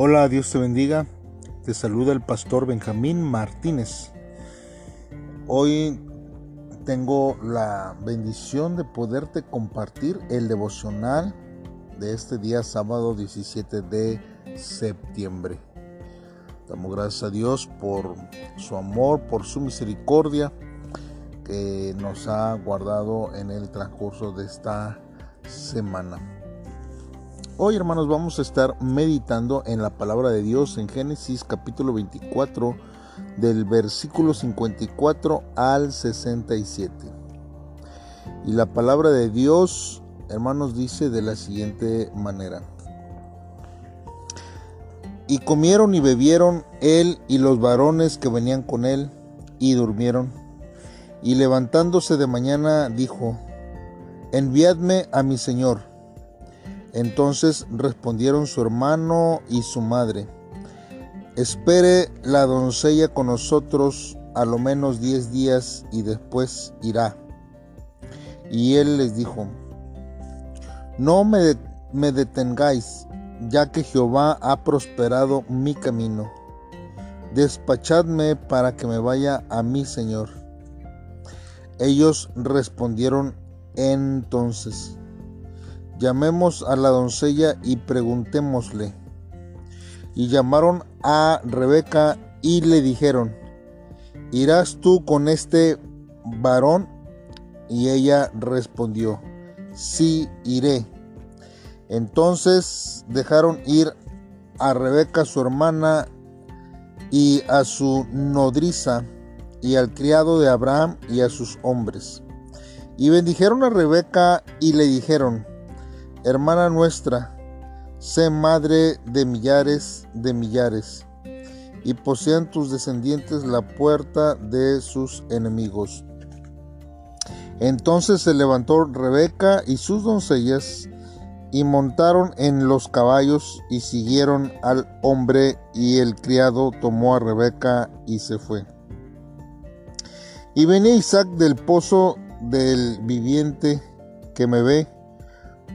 Hola, Dios te bendiga. Te saluda el pastor Benjamín Martínez. Hoy tengo la bendición de poderte compartir el devocional de este día sábado 17 de septiembre. Damos gracias a Dios por su amor, por su misericordia que nos ha guardado en el transcurso de esta semana. Hoy hermanos vamos a estar meditando en la palabra de Dios en Génesis capítulo 24 del versículo 54 al 67. Y la palabra de Dios hermanos dice de la siguiente manera. Y comieron y bebieron él y los varones que venían con él y durmieron. Y levantándose de mañana dijo, enviadme a mi señor. Entonces respondieron su hermano y su madre, espere la doncella con nosotros a lo menos diez días y después irá. Y él les dijo, no me, detengáis, ya que Jehová ha prosperado mi camino. Despachadme para que me vaya a mi Señor. Ellos respondieron entonces, llamemos a la doncella y preguntémosle. Y llamaron a Rebeca y le dijeron, ¿irás tú con este varón? Y ella respondió, sí iré. Entonces dejaron ir a Rebeca su hermana y a su nodriza y al criado de Abraham y a sus hombres. Y bendijeron a Rebeca y le dijeron, hermana nuestra, sé madre de millares de millares, y posean tus descendientes la puerta de sus enemigos. Entonces se levantó Rebeca y sus doncellas, y montaron en los caballos y siguieron al hombre, y el criado tomó a Rebeca y se fue. Y venía Isaac del pozo del viviente que me ve,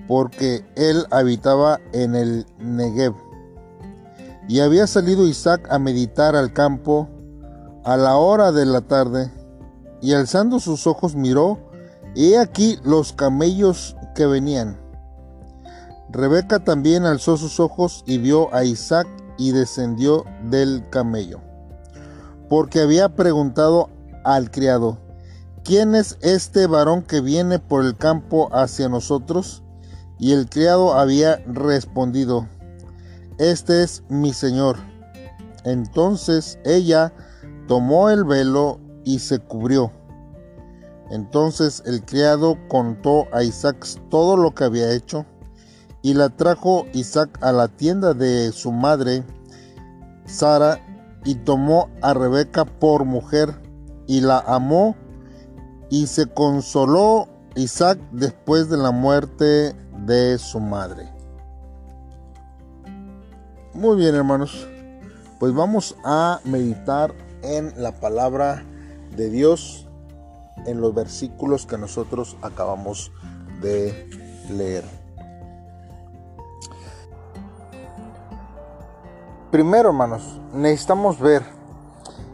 porque él habitaba en el Negev. Y había salido Isaac a meditar al campo a la hora de la tarde, y alzando sus ojos miró, y he aquí los camellos que venían. Rebeca también alzó sus ojos y vio a Isaac y descendió del camello, porque había preguntado al criado, ¿quién es este varón que viene por el campo hacia nosotros? Y el criado había respondido, este es mi señor. Entonces ella tomó el velo y se cubrió. Entonces el criado contó a Isaac todo lo que había hecho, y la trajo Isaac a la tienda de su madre, Sara, y tomó a Rebeca por mujer y la amó y se consoló Isaac después de la muerte de su madre. Muy bien hermanos, pues vamos a meditar en la palabra de Dios en los versículos que nosotros acabamos de leer. Primero hermanos, necesitamos ver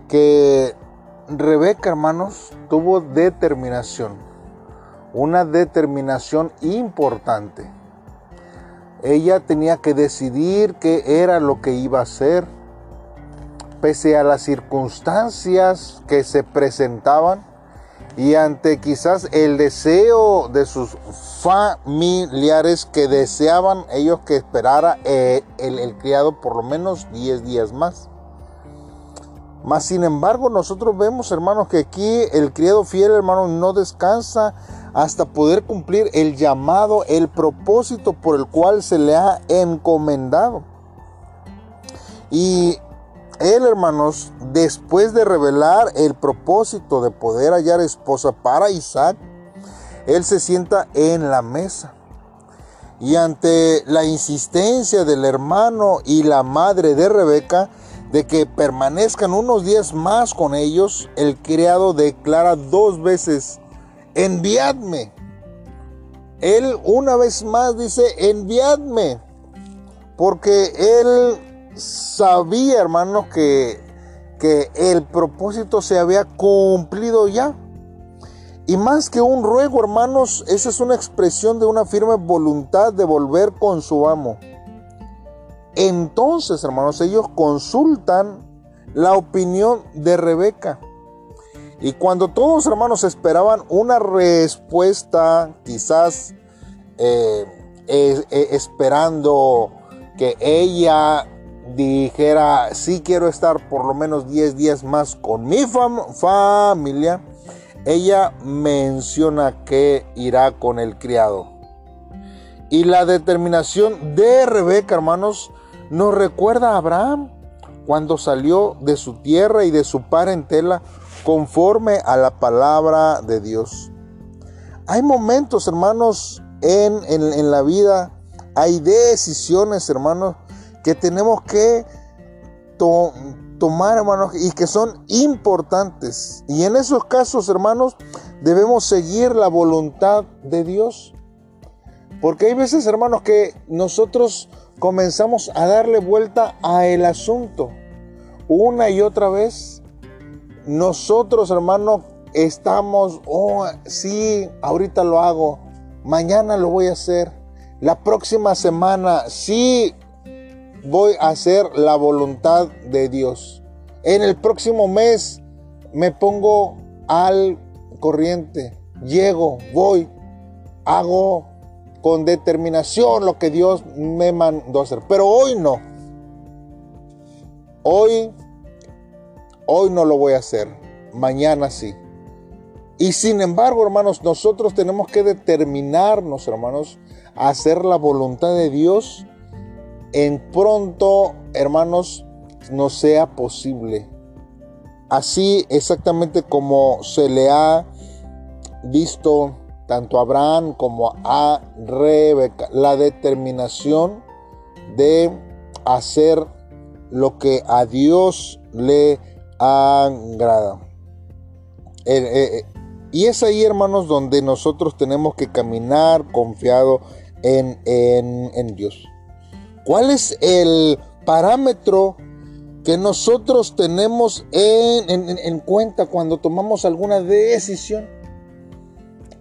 que Rebeca, hermanos, tuvo determinación, una determinación importante. Ella tenía que decidir qué era lo que iba a hacer, pese a las circunstancias que se presentaban y ante quizás el deseo de sus familiares que deseaban ellos que esperara eh, el, el criado por lo menos 10 días más. Mas sin embargo, nosotros vemos, hermanos, que aquí el criado fiel, hermano, no descansa hasta poder cumplir el llamado, el propósito por el cual se le ha encomendado. Y él, hermanos, después de revelar el propósito de poder hallar esposa para Isaac, él se sienta en la mesa. Y ante la insistencia del hermano y la madre de Rebeca, de que permanezcan unos días más con ellos, el criado declara dos veces, enviadme. Él una vez más dice, enviadme, porque él sabía, hermanos, que, que el propósito se había cumplido ya. Y más que un ruego, hermanos, esa es una expresión de una firme voluntad de volver con su amo. Entonces, hermanos, ellos consultan la opinión de Rebeca. Y cuando todos, hermanos, esperaban una respuesta, quizás eh, eh, esperando que ella dijera, sí quiero estar por lo menos 10 días más con mi familia, ella menciona que irá con el criado. Y la determinación de Rebeca, hermanos, nos recuerda a Abraham cuando salió de su tierra y de su parentela conforme a la palabra de Dios. Hay momentos, hermanos, en, en la vida, hay decisiones, hermanos, que tenemos que tomar, hermanos, y que son importantes. Y en esos casos, hermanos, debemos seguir la voluntad de Dios. Porque hay veces, hermanos, que nosotros comenzamos a darle vuelta a el asunto una y otra vez. Nosotros, hermanos, estamos, oh, sí, ahorita lo hago, mañana lo voy a hacer, la próxima semana, sí, voy a hacer la voluntad de Dios. En el próximo mes me pongo al corriente, llego, voy, hago con determinación lo que Dios me mandó hacer. Pero hoy no. Hoy, hoy no lo voy a hacer. Mañana sí. Y sin embargo, hermanos, nosotros tenemos que determinarnos, hermanos, a hacer la voluntad de Dios en pronto, hermanos, no sea posible. Así exactamente como se le ha visto tanto a Abraham como a Rebeca, la determinación de hacer lo que a Dios le agrada. Eh, eh, y es ahí, hermanos, donde nosotros tenemos que caminar confiado en, en Dios. ¿Cuál es el parámetro que nosotros tenemos en, cuenta cuando tomamos alguna decisión?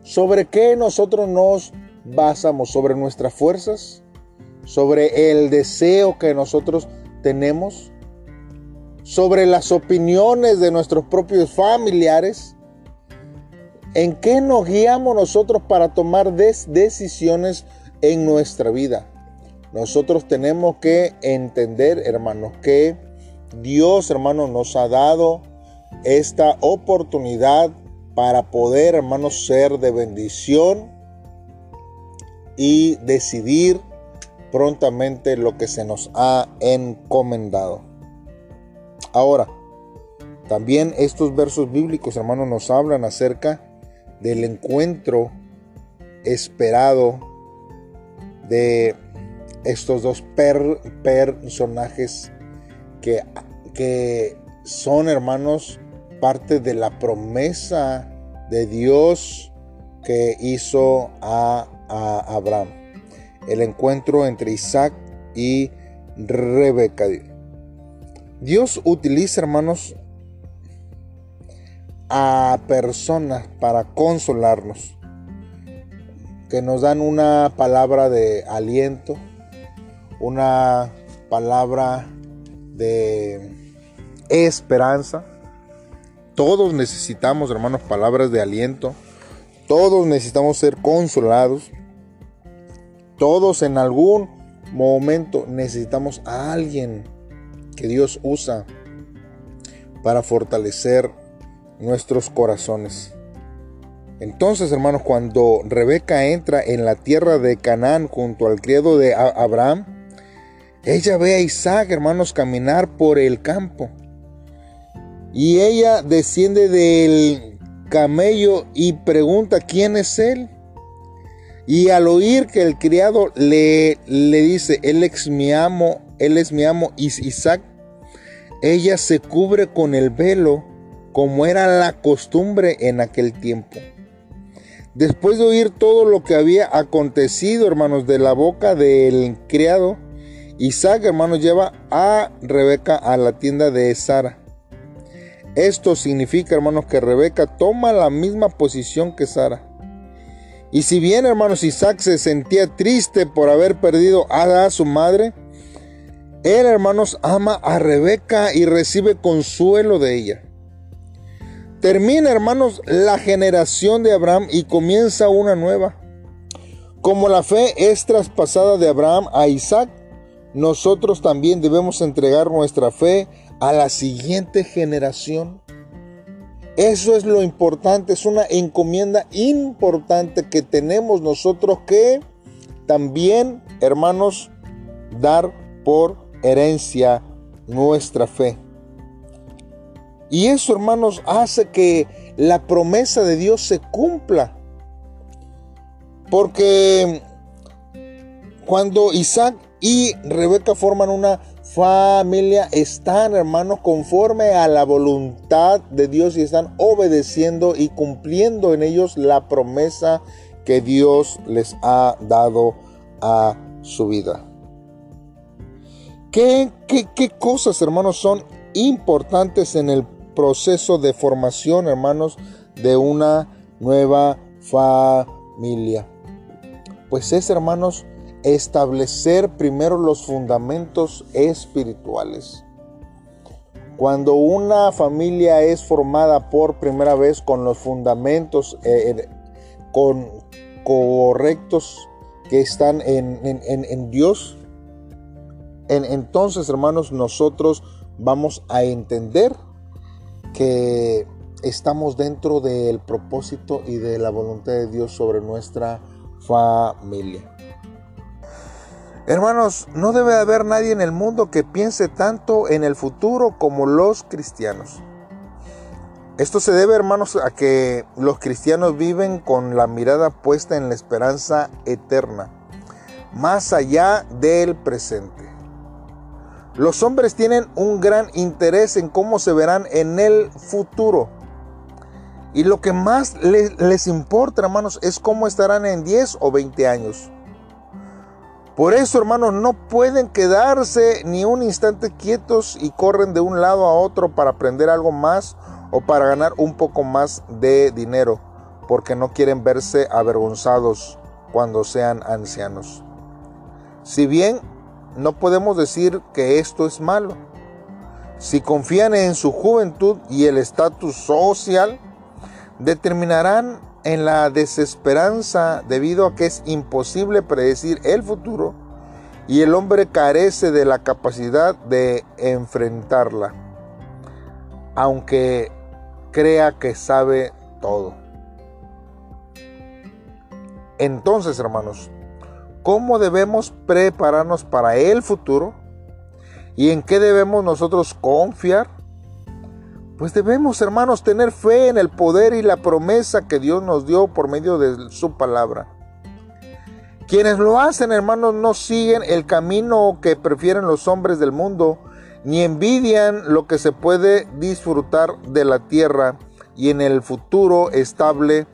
¿Sobre qué nosotros nos basamos? ¿Sobre nuestras fuerzas? ¿Sobre el deseo que nosotros tenemos? ¿Sobre las opiniones de nuestros propios familiares? ¿En qué nos guiamos nosotros para tomar decisiones en nuestra vida? Nosotros tenemos que entender, hermanos, que Dios, hermanos, nos ha dado esta oportunidad para poder, hermanos, ser de bendición y decidir prontamente lo que se nos ha encomendado. Ahora, también estos versos bíblicos, hermanos, nos hablan acerca del encuentro esperado de estos dos personajes que, que son hermanos parte de la promesa de Dios que hizo a, a, Abraham. El encuentro entre Isaac y Rebeca. Dios utiliza, hermanos, a personas para consolarnos, que nos dan una palabra de aliento, una palabra de esperanza. Todos necesitamos, hermanos, palabras de aliento. Todos necesitamos ser consolados. Todos en algún momento necesitamos a alguien que Dios usa para fortalecer nuestros corazones. Entonces, hermanos, cuando Rebeca entra en la tierra de Canaán junto al criado de Abraham, ella ve a Isaac, hermanos, caminar por el campo. Y ella desciende del camello y pregunta quién es él. Y al oír que el criado le, le dice, él es mi amo, él es mi amo Isaac, ella se cubre con el velo como era la costumbre en aquel tiempo. Después de oír todo lo que había acontecido, hermanos, de la boca del criado, Isaac, hermanos, lleva a Rebeca a la tienda de Sara. Esto significa, hermanos, que Rebeca toma la misma posición que Sara. Y si bien, hermanos, Isaac se sentía triste por haber perdido a su madre, él, hermanos, ama a Rebeca y recibe consuelo de ella. Termina, hermanos, la generación de Abraham y comienza una nueva. Como la fe es traspasada de Abraham a Isaac, nosotros también debemos entregar nuestra fe a la siguiente generación. Eso es lo importante, es una encomienda importante que tenemos nosotros que también, hermanos, dar por herencia nuestra fe. Y eso, hermanos, hace que la promesa de Dios se cumpla. Porque cuando Isaac y Rebeca forman una familia, están, hermanos, conforme a la voluntad de Dios y están obedeciendo y cumpliendo en ellos la promesa que Dios les ha dado a su vida. ¿Qué, cosas, hermanos, son importantes en el proceso de formación, hermanos, de una nueva familia? Pues es, hermanos, establecer primero los fundamentos espirituales. Cuando una familia es formada por primera vez con los fundamentos eh, con, correctos que están en, en Dios, entonces, hermanos, nosotros vamos a entender que estamos dentro del propósito y de la voluntad de Dios sobre nuestra familia. Hermanos, no debe haber nadie en el mundo que piense tanto en el futuro como los cristianos. Esto se debe, hermanos, a que los cristianos viven con la mirada puesta en la esperanza eterna, más allá del presente. Los hombres tienen un gran interés en cómo se verán en el futuro. Y lo que más les, importa, hermanos, es cómo estarán en 10 o 20 años. Por eso, hermanos, no pueden quedarse ni un instante quietos y corren de un lado a otro para aprender algo más o para ganar un poco más de dinero, porque no quieren verse avergonzados cuando sean ancianos. Si bien no podemos decir que esto es malo. Si confían en su juventud y el estatus social, determinarán en la desesperanza debido a que es imposible predecir el futuro y el hombre carece de la capacidad de enfrentarla, aunque crea que sabe todo. Entonces, hermanos, cómo debemos prepararnos para el futuro y en qué debemos nosotros confiar. Pues debemos, hermanos, tener fe en el poder y la promesa que Dios nos dio por medio de su palabra. Quienes lo hacen, hermanos, no siguen el camino que prefieren los hombres del mundo, ni envidian lo que se puede disfrutar de la tierra y en el futuro estable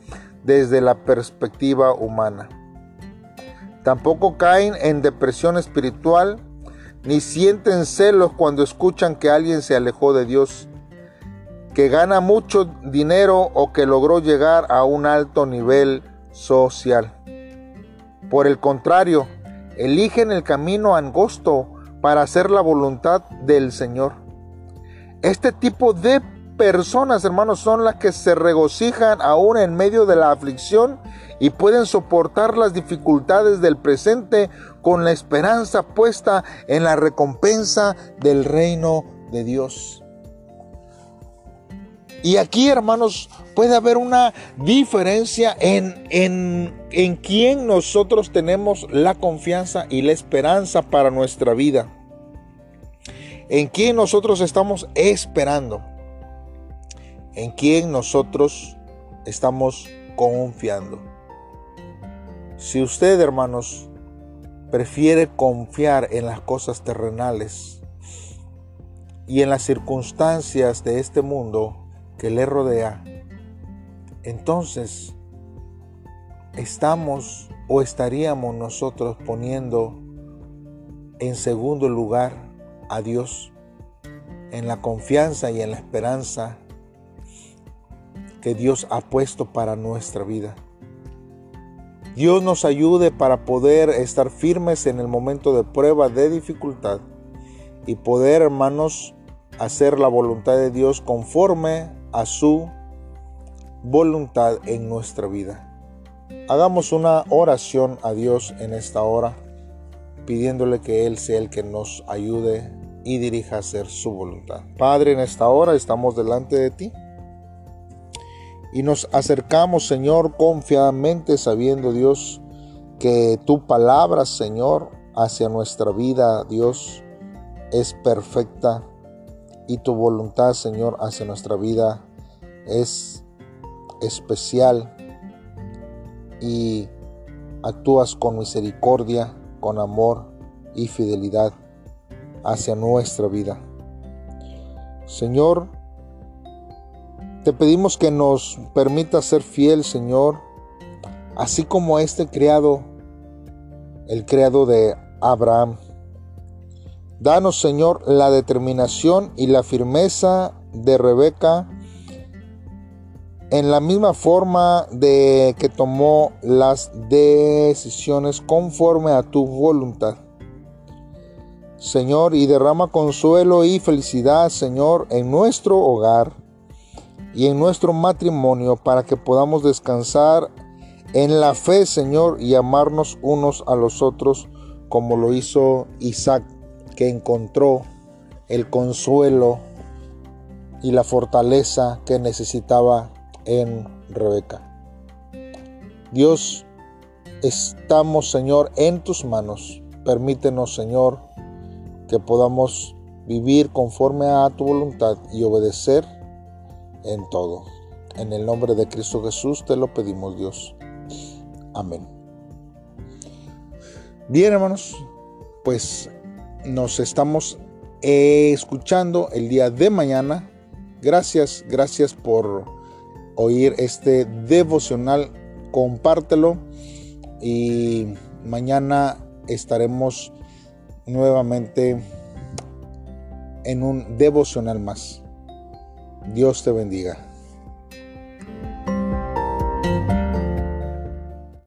desde la perspectiva humana. Tampoco caen en depresión espiritual, ni sienten celos cuando escuchan que alguien se alejó de Dios, que gana mucho dinero o que logró llegar a un alto nivel social. Por el contrario, eligen el camino angosto para hacer la voluntad del Señor. Este tipo de personas, hermanos, son las que se regocijan aún en medio de la aflicción y pueden soportar las dificultades del presente con la esperanza puesta en la recompensa del reino de Dios. Y aquí, hermanos, puede haber una diferencia en, en, en quién nosotros tenemos la confianza y la esperanza para nuestra vida. En quién nosotros estamos esperando en quien nosotros estamos confiando. Si usted, hermanos, prefiere confiar en las cosas terrenales y en las circunstancias de este mundo que le rodea, entonces estamos o estaríamos nosotros poniendo en segundo lugar a Dios, en la confianza y en la esperanza que Dios ha puesto para nuestra vida. Dios nos ayude para poder estar firmes en el momento de prueba, de dificultad y poder, hermanos, hacer la voluntad de Dios conforme a su voluntad en nuestra vida. Hagamos una oración a Dios en esta hora, pidiéndole que Él sea el que nos ayude y dirija a hacer su voluntad. Padre, en esta hora estamos delante de ti y nos acercamos, Señor, confiadamente sabiendo, Dios, que tu palabra, Señor, hacia nuestra vida, Dios, es perfecta y tu voluntad, Señor, hacia nuestra vida es especial y actúas con misericordia, con amor y fidelidad hacia nuestra vida. Señor, te pedimos que nos permita ser fiel, Señor, así como este criado, el criado de Abraham. Danos, Señor, la determinación y la firmeza de Rebeca en la misma forma de que tomó las decisiones conforme a tu voluntad. Señor, y derrama consuelo y felicidad, Señor, en nuestro hogar y en nuestro matrimonio para que podamos descansar en la fe, Señor, y amarnos unos a los otros como lo hizo Isaac, que encontró el consuelo y la fortaleza que necesitaba en Rebeca. Dios, estamos, Señor, en tus manos. Permítenos, Señor, que podamos vivir conforme a tu voluntad y obedecer en todo. En el nombre de Cristo Jesús te lo pedimos, Dios. Amén. Bien, hermanos, pues nos estamos escuchando el día de mañana. Gracias, gracias por oír este devocional. Compártelo y mañana estaremos nuevamente en un devocional más. Dios te bendiga.